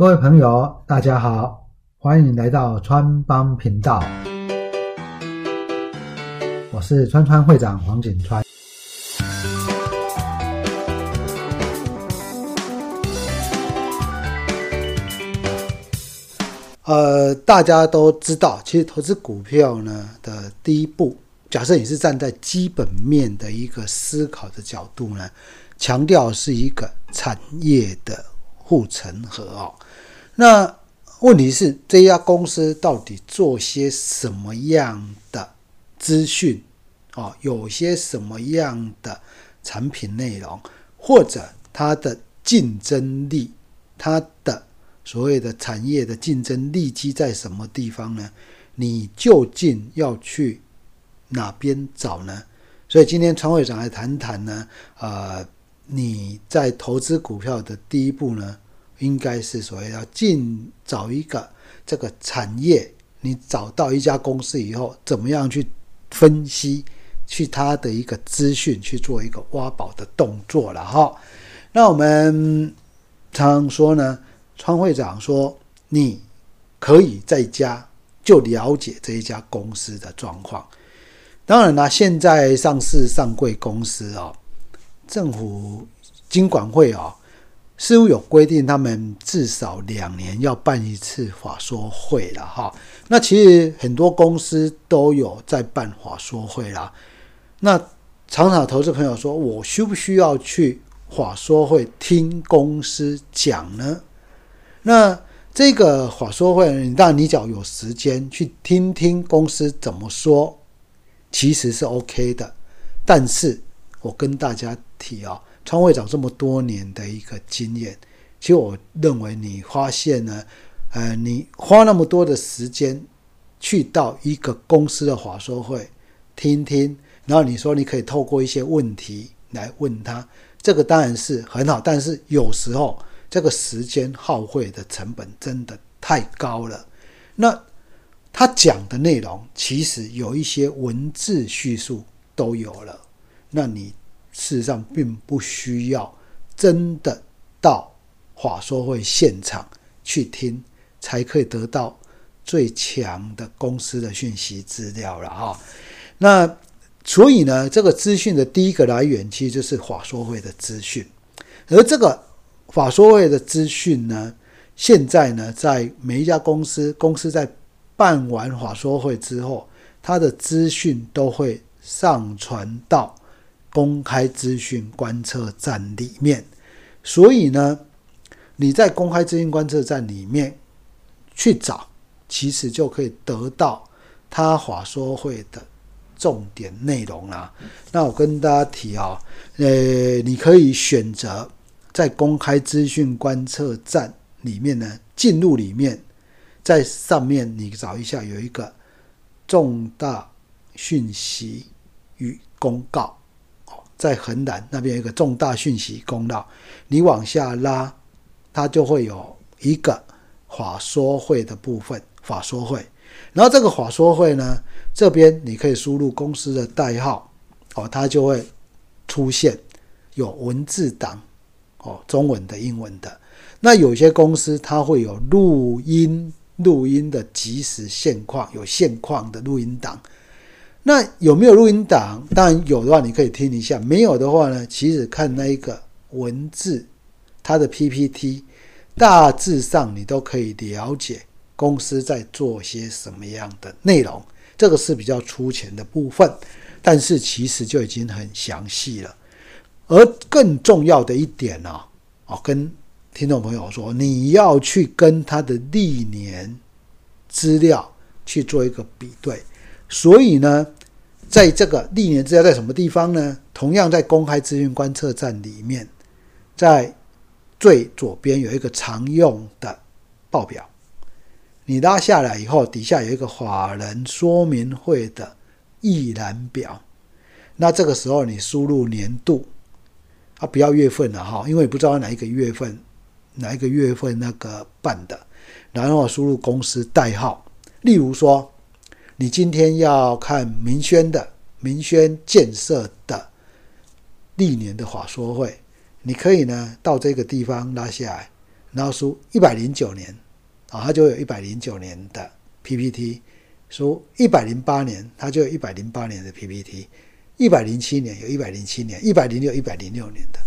各位朋友，大家好，欢迎来到川帮频道，我是川川会长黄景川。呃，大家都知道，其实投资股票呢的第一步，假设你是站在基本面的一个思考的角度呢，强调是一个产业的护城河哦。那问题是，这家公司到底做些什么样的资讯啊？有些什么样的产品内容，或者它的竞争力，它的。所谓的产业的竞争力基在什么地方呢？你究竟要去哪边找呢？所以今天川会长来谈谈呢，呃，你在投资股票的第一步呢，应该是所谓要进找一个这个产业，你找到一家公司以后，怎么样去分析，去它的一个资讯去做一个挖宝的动作了哈。那我们常说呢。川会长说：“你可以在家就了解这一家公司的状况。当然啦，现在上市上柜公司哦，政府经管会哦，似乎有规定，他们至少两年要办一次法说会了哈。那其实很多公司都有在办法说会啦。那常常投资朋友说，我需不需要去法说会听公司讲呢？”那这个法说会，你当然你只要有时间去听听公司怎么说，其实是 OK 的。但是我跟大家提啊，川会长这么多年的一个经验，其实我认为你发现呢，呃，你花那么多的时间去到一个公司的华说会听听，然后你说你可以透过一些问题来问他，这个当然是很好。但是有时候。这个时间耗费的成本真的太高了。那他讲的内容其实有一些文字叙述都有了，那你事实上并不需要真的到话说会现场去听，才可以得到最强的公司的讯息资料了哈。那所以呢，这个资讯的第一个来源其实就是话说会的资讯，而这个。法说会的资讯呢？现在呢，在每一家公司，公司在办完法说会之后，它的资讯都会上传到公开资讯观测站里面。所以呢，你在公开资讯观测站里面去找，其实就可以得到他法说会的重点内容啦。那我跟大家提啊，呃，你可以选择。在公开资讯观测站里面呢，进入里面，在上面你找一下，有一个重大讯息与公告，在横栏那边有一个重大讯息公告，你往下拉，它就会有一个法说会的部分，法说会。然后这个法说会呢，这边你可以输入公司的代号哦，它就会出现有文字档。哦，中文的、英文的，那有些公司它会有录音、录音的即时现况，有现况的录音档。那有没有录音档？当然有的话，你可以听一下；没有的话呢，其实看那一个文字，它的 PPT，大致上你都可以了解公司在做些什么样的内容。这个是比较粗浅的部分，但是其实就已经很详细了。而更重要的一点呢，哦，跟听众朋友说，你要去跟他的历年资料去做一个比对。所以呢，在这个历年资料在什么地方呢？同样在公开资讯观测站里面，在最左边有一个常用的报表，你拉下来以后，底下有一个法人说明会的一览表。那这个时候你输入年度。啊，不要月份了哈，因为不知道哪一个月份，哪一个月份那个办的，然后输入公司代号。例如说，你今天要看明轩的明轩建设的历年的话说会，你可以呢到这个地方拉下来，然后输一百零九年啊，它就有一百零九年的 PPT；输一百零八年，它就有一百零八年的 PPT；一百零七年有一百零七年，一百零六一百零六年的。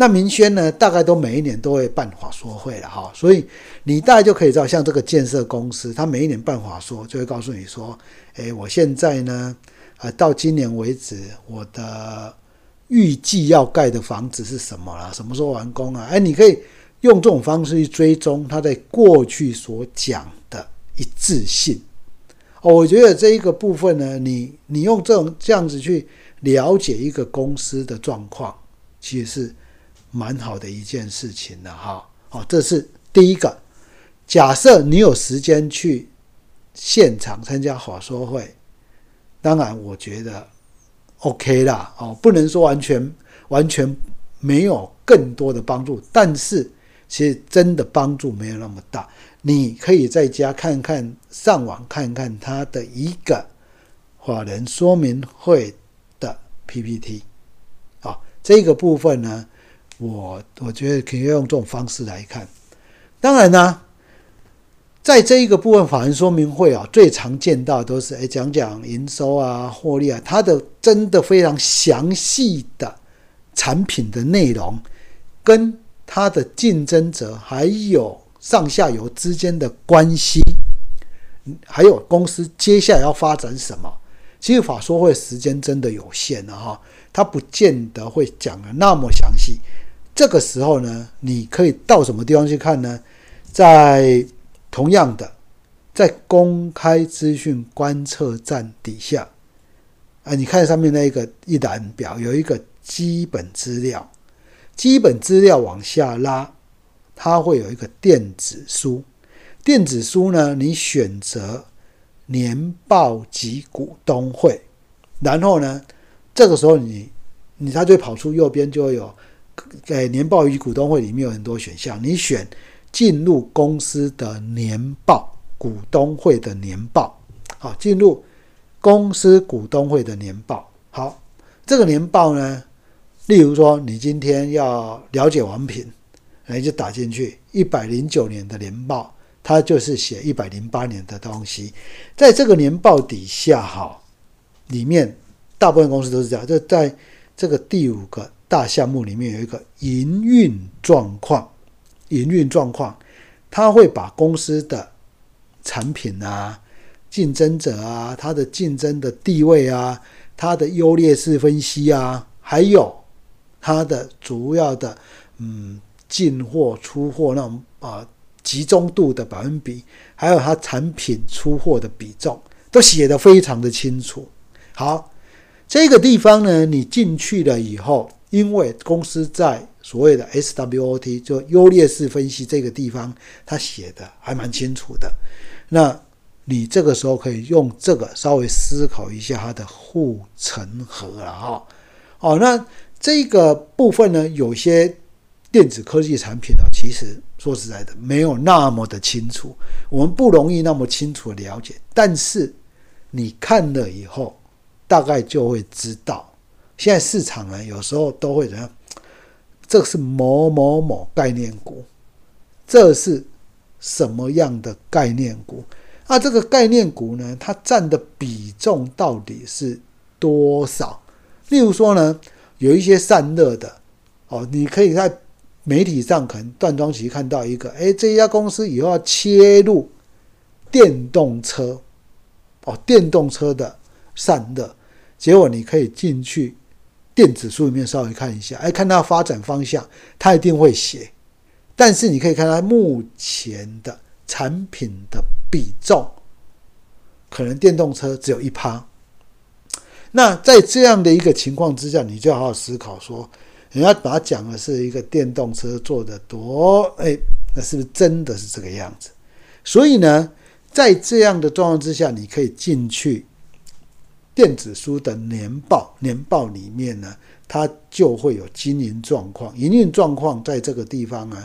那明轩呢，大概都每一年都会办法说会了哈，所以你大概就可以知道，像这个建设公司，它每一年办法说，就会告诉你说，哎，我现在呢，啊，到今年为止，我的预计要盖的房子是什么了？什么时候完工啊？哎，你可以用这种方式去追踪它在过去所讲的一致性。哦，我觉得这一个部分呢，你你用这种这样子去了解一个公司的状况，其实是。蛮好的一件事情了哈，好，这是第一个。假设你有时间去现场参加法说会，当然我觉得 OK 啦，哦，不能说完全完全没有更多的帮助，但是其实真的帮助没有那么大。你可以在家看看，上网看看他的一个法人说明会的 PPT，啊，这个部分呢。我我觉得可以用这种方式来看。当然呢，在这一个部分法人说明会啊，最常见到都是哎讲讲营收啊、获利啊，它的真的非常详细的产品的内容，跟它的竞争者还有上下游之间的关系，还有公司接下来要发展什么。其实法说会时间真的有限了哈，它不见得会讲的那么详细。这个时候呢，你可以到什么地方去看呢？在同样的，在公开资讯观测站底下，啊，你看上面那一个一览表，有一个基本资料，基本资料往下拉，它会有一个电子书。电子书呢，你选择年报及股东会，然后呢，这个时候你你它就跑出右边就会有。在年报与股东会里面有很多选项，你选进入公司的年报，股东会的年报，好，进入公司股东会的年报。好，这个年报呢，例如说你今天要了解王品，你就打进去一百零九年的年报，它就是写一百零八年的东西，在这个年报底下，哈，里面大部分公司都是这样，就在这个第五个。大项目里面有一个营运状况，营运状况，他会把公司的产品啊、竞争者啊、它的竞争的地位啊、它的优劣势分析啊，还有它的主要的嗯进货出货那种啊集中度的百分比，还有它产品出货的比重，都写得非常的清楚。好，这个地方呢，你进去了以后。因为公司在所谓的 SWOT 就优劣势分析这个地方，他写的还蛮清楚的。那你这个时候可以用这个稍微思考一下它的护城河了哈。哦，那这个部分呢，有些电子科技产品呢，其实说实在的没有那么的清楚，我们不容易那么清楚的了解。但是你看了以后，大概就会知道。现在市场呢，有时候都会怎样？这是某某某概念股，这是什么样的概念股？那这个概念股呢，它占的比重到底是多少？例如说呢，有一些散热的哦，你可以在媒体上可能断章取义看到一个，哎，这家公司以后要切入电动车哦，电动车的散热，结果你可以进去。电子书里面稍微看一下，哎，看它发展方向，它一定会写。但是你可以看它目前的产品的比重，可能电动车只有一趴。那在这样的一个情况之下，你就要好好思考说，人家把它讲的是一个电动车做的多，哎，那是不是真的是这个样子？所以呢，在这样的状况之下，你可以进去。电子书的年报，年报里面呢，它就会有经营状况、营运状况，在这个地方呢，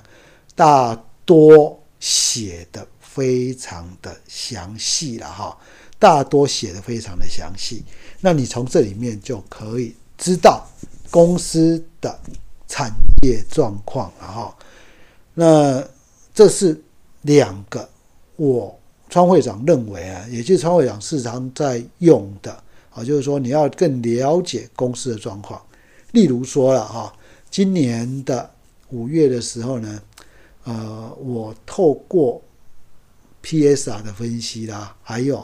大多写的非常的详细了哈，大多写的非常的详细。那你从这里面就可以知道公司的产业状况了哈。那这是两个我川会长认为啊，也就是川会长时常在用的啊，就是说你要更了解公司的状况。例如说了哈，今年的五月的时候呢，呃，我透过 PSR 的分析啦，还有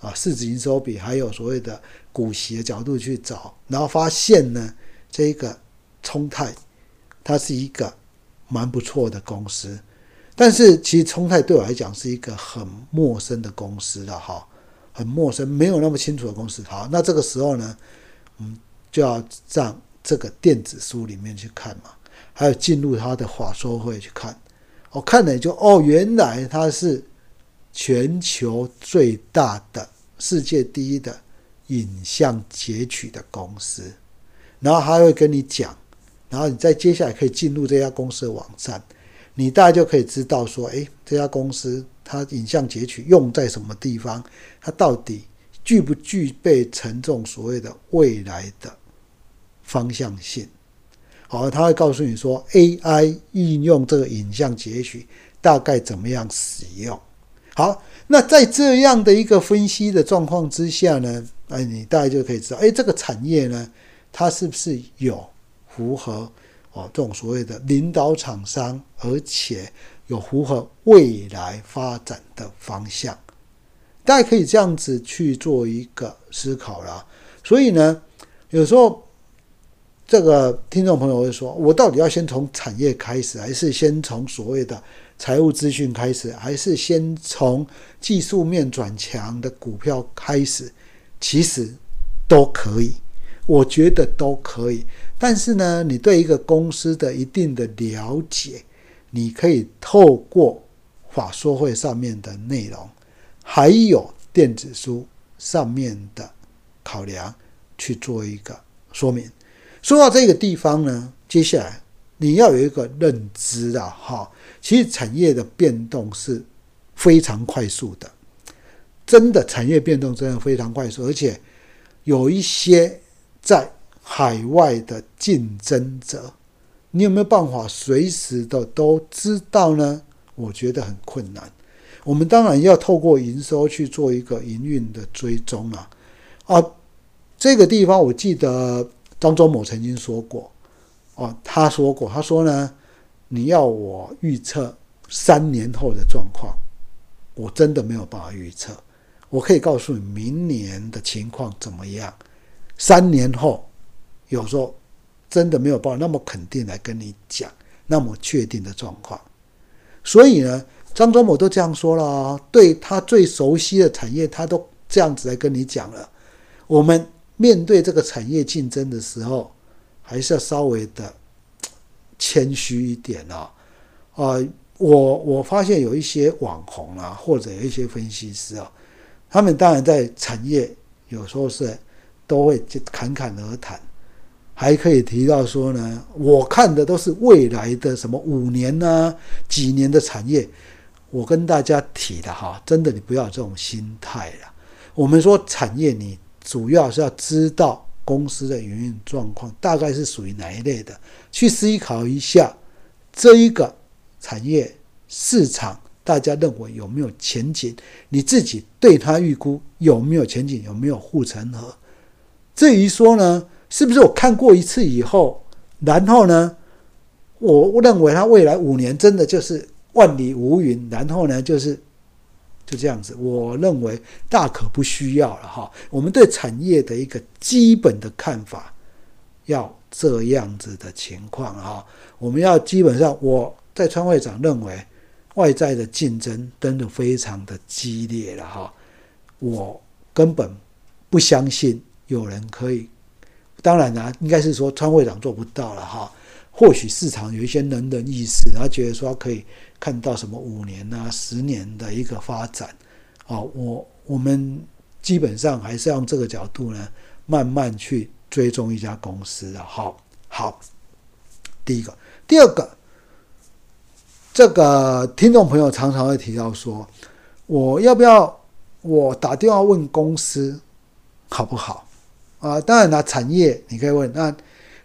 啊市值营收比，还有所谓的股息的角度去找，然后发现呢，这个冲泰它是一个蛮不错的公司。但是其实冲泰对我来讲是一个很陌生的公司了哈，很陌生，没有那么清楚的公司。好，那这个时候呢，我们，就要让这个电子书里面去看嘛，还有进入他的法说会去看。我看了就哦，原来他是全球最大的、世界第一的影像截取的公司，然后他会跟你讲，然后你再接下来可以进入这家公司的网站。你大概就可以知道说，哎，这家公司它影像截取用在什么地方？它到底具不具备承重所谓的未来的方向性？好，他会告诉你说，AI 应用这个影像截取大概怎么样使用？好，那在这样的一个分析的状况之下呢，哎，你大概就可以知道，哎，这个产业呢，它是不是有符合？这种所谓的领导厂商，而且有符合未来发展的方向，大家可以这样子去做一个思考啦。所以呢，有时候这个听众朋友会说，我到底要先从产业开始，还是先从所谓的财务资讯开始，还是先从技术面转强的股票开始？其实都可以。我觉得都可以，但是呢，你对一个公司的一定的了解，你可以透过法说会上面的内容，还有电子书上面的考量去做一个说明。说到这个地方呢，接下来你要有一个认知啊，哈，其实产业的变动是非常快速的，真的产业变动真的非常快速，而且有一些。在海外的竞争者，你有没有办法随时的都知道呢？我觉得很困难。我们当然要透过营收去做一个营运的追踪啊。啊，这个地方我记得张忠谋曾经说过，哦，他说过，他说呢，你要我预测三年后的状况，我真的没有办法预测。我可以告诉你明年的情况怎么样。三年后，有时候真的没有办法那么肯定来跟你讲那么确定的状况。所以呢，张忠谋都这样说了啊，对他最熟悉的产业，他都这样子来跟你讲了。我们面对这个产业竞争的时候，还是要稍微的谦虚一点啊。啊，我我发现有一些网红啊，或者有一些分析师啊，他们当然在产业有时候是。都会侃侃而谈，还可以提到说呢，我看的都是未来的什么五年呢、几年的产业。我跟大家提的哈，真的你不要这种心态了。我们说产业，你主要是要知道公司的营运状况大概是属于哪一类的，去思考一下这一个产业市场，大家认为有没有前景？你自己对它预估有没有前景？有没有护城河？至于说呢，是不是我看过一次以后，然后呢，我认为它未来五年真的就是万里无云，然后呢，就是就这样子。我认为大可不需要了哈。我们对产业的一个基本的看法要这样子的情况哈。我们要基本上，我在川会长认为外在的竞争真的非常的激烈了哈。我根本不相信。有人可以，当然啦，应该是说川会长做不到了哈。或许市场有一些人的意识，他觉得说可以看到什么五年啊、十年的一个发展啊。我我们基本上还是要用这个角度呢，慢慢去追踪一家公司的。好，好，第一个，第二个，这个听众朋友常常会提到说，我要不要我打电话问公司好不好？啊，当然了，产业你可以问，那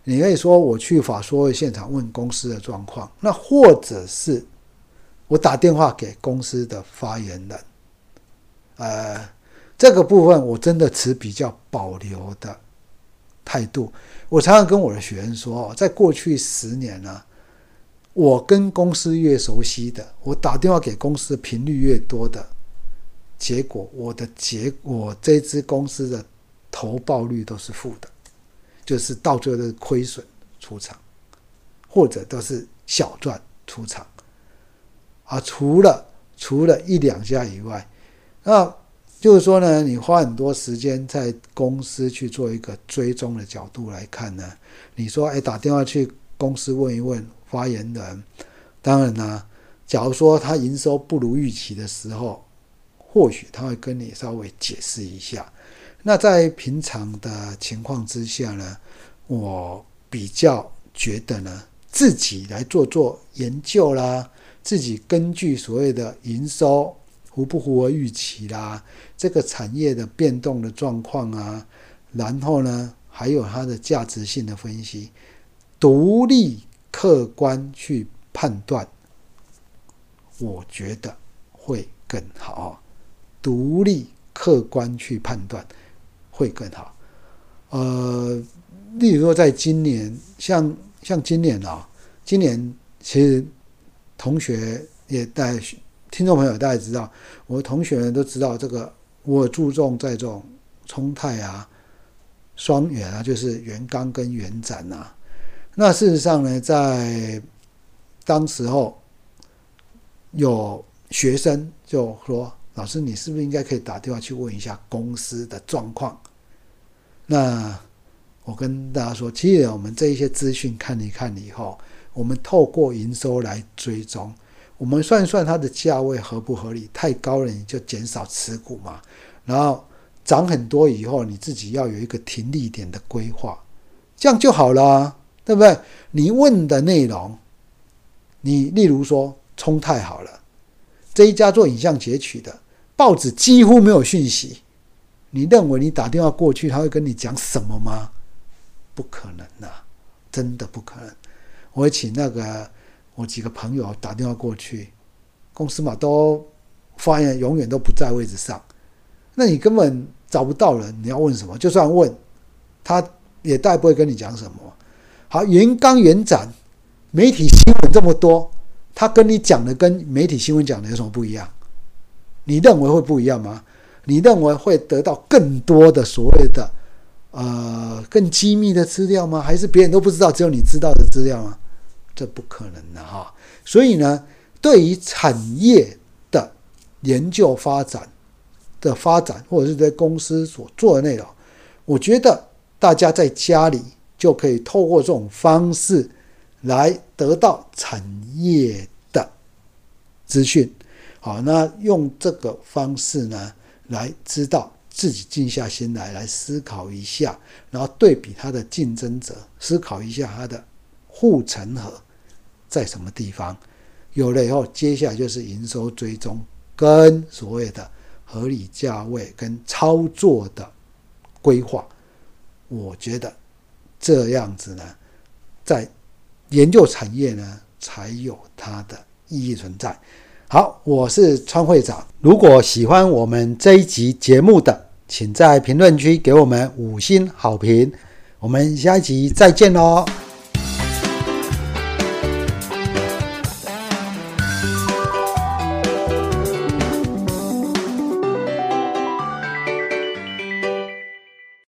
你可以说我去法说会现场问公司的状况，那或者是我打电话给公司的发言人，呃，这个部分我真的持比较保留的态度。我常常跟我的学员说，在过去十年呢，我跟公司越熟悉的，我打电话给公司频率越多的，结果我的结果这支公司的投报率都是负的，就是到最后的亏损出场，或者都是小赚出场。啊，除了除了一两家以外，那。就是说呢，你花很多时间在公司去做一个追踪的角度来看呢，你说，哎，打电话去公司问一问发言人，当然呢，假如说他营收不如预期的时候，或许他会跟你稍微解释一下。那在平常的情况之下呢，我比较觉得呢，自己来做做研究啦，自己根据所谓的营收。符不符合预期啦？这个产业的变动的状况啊，然后呢，还有它的价值性的分析，独立客观去判断，我觉得会更好。独立客观去判断会更好。呃，例如说，在今年，像像今年啊，今年其实同学也在。听众朋友，大家知道，我同学们都知道这个，我注重在这种冲泰啊、双元啊，就是元刚跟元展啊。那事实上呢，在当时候有学生就说：“老师，你是不是应该可以打电话去问一下公司的状况？”那我跟大家说，其实我们这一些资讯看一看以后，我们透过营收来追踪。我们算一算它的价位合不合理？太高了你就减少持股嘛。然后涨很多以后，你自己要有一个停利点的规划，这样就好了，对不对？你问的内容，你例如说冲太好了，这一家做影像截取的报纸几乎没有讯息，你认为你打电话过去他会跟你讲什么吗？不可能呐，真的不可能。我请那个。我几个朋友打电话过去，公司嘛都发现永远都不在位置上，那你根本找不到人，你要问什么？就算问，他也大概不会跟你讲什么。好，原刚原展，媒体新闻这么多，他跟你讲的跟媒体新闻讲的有什么不一样？你认为会不一样吗？你认为会得到更多的所谓的呃更机密的资料吗？还是别人都不知道，只有你知道的资料吗？这不可能的哈，所以呢，对于产业的研究发展的发展，或者是对公司所做的内容，我觉得大家在家里就可以透过这种方式来得到产业的资讯。好，那用这个方式呢，来知道自己静下心来，来思考一下，然后对比他的竞争者，思考一下他的。护城河在什么地方？有了以后，接下来就是营收追踪跟所谓的合理价位跟操作的规划。我觉得这样子呢，在研究产业呢，才有它的意义存在。好，我是川会长。如果喜欢我们这一集节目的，请在评论区给我们五星好评。我们下一集再见喽！